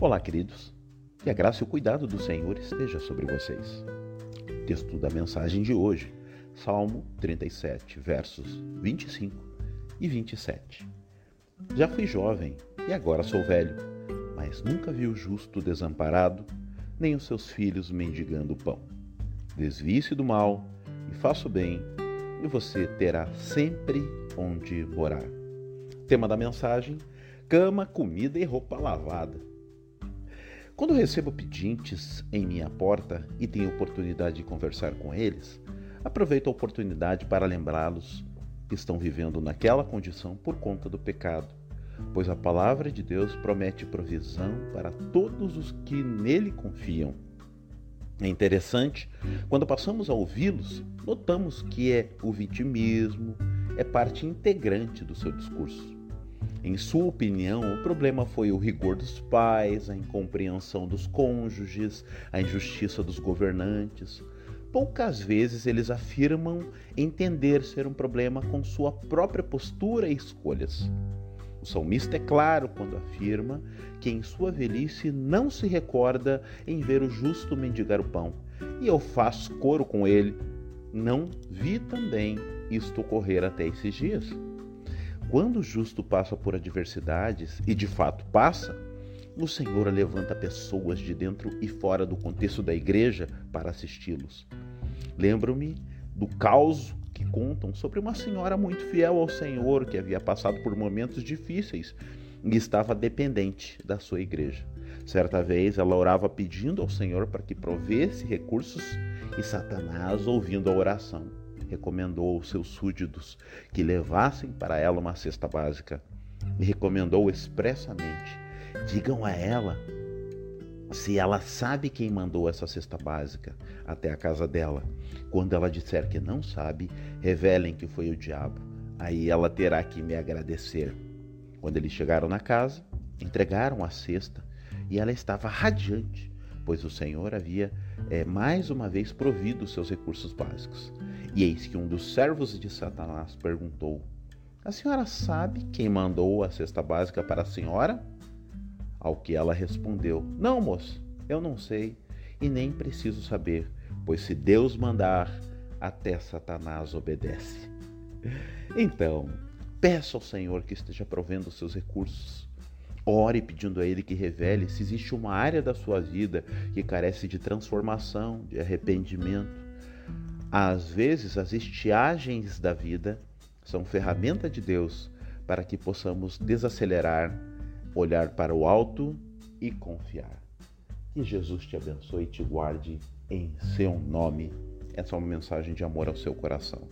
Olá, queridos. Que a graça e o cuidado do Senhor esteja sobre vocês. Texto da mensagem de hoje, Salmo 37, versos 25 e 27. Já fui jovem e agora sou velho, mas nunca vi o justo desamparado, nem os seus filhos mendigando pão. Desvie-se do mal e faça o bem, e você terá sempre onde morar. Tema da mensagem: cama, comida e roupa lavada. Quando recebo pedintes em minha porta e tenho oportunidade de conversar com eles, aproveito a oportunidade para lembrá-los que estão vivendo naquela condição por conta do pecado, pois a palavra de Deus promete provisão para todos os que nele confiam. É interessante, quando passamos a ouvi-los, notamos que é o vitimismo, é parte integrante do seu discurso. Em sua opinião, o problema foi o rigor dos pais, a incompreensão dos cônjuges, a injustiça dos governantes. Poucas vezes eles afirmam entender ser um problema com sua própria postura e escolhas. O salmista é claro quando afirma que em sua velhice não se recorda em ver o justo mendigar o pão, e eu faço coro com ele. Não vi também isto ocorrer até esses dias. Quando o justo passa por adversidades, e de fato passa, o Senhor levanta pessoas de dentro e fora do contexto da igreja para assisti-los. Lembro-me do caos que contam sobre uma senhora muito fiel ao Senhor que havia passado por momentos difíceis e estava dependente da sua igreja. Certa vez ela orava pedindo ao Senhor para que provesse recursos e Satanás, ouvindo a oração, recomendou aos seus súditos que levassem para ela uma cesta básica e recomendou expressamente: digam a ela se ela sabe quem mandou essa cesta básica até a casa dela. Quando ela disser que não sabe, revelem que foi o diabo. Aí ela terá que me agradecer. Quando eles chegaram na casa, entregaram a cesta e ela estava radiante, pois o Senhor havia é, mais uma vez provido seus recursos básicos. E eis que um dos servos de Satanás perguntou: A senhora sabe quem mandou a cesta básica para a senhora? Ao que ela respondeu: Não, moço, eu não sei e nem preciso saber, pois se Deus mandar, até Satanás obedece. Então, peça ao Senhor que esteja provendo os seus recursos. Ore pedindo a Ele que revele se existe uma área da sua vida que carece de transformação, de arrependimento às vezes, as estiagens da vida são ferramenta de Deus para que possamos desacelerar, olhar para o alto e confiar. Que Jesus te abençoe e te guarde em seu nome. Essa é uma mensagem de amor ao seu coração.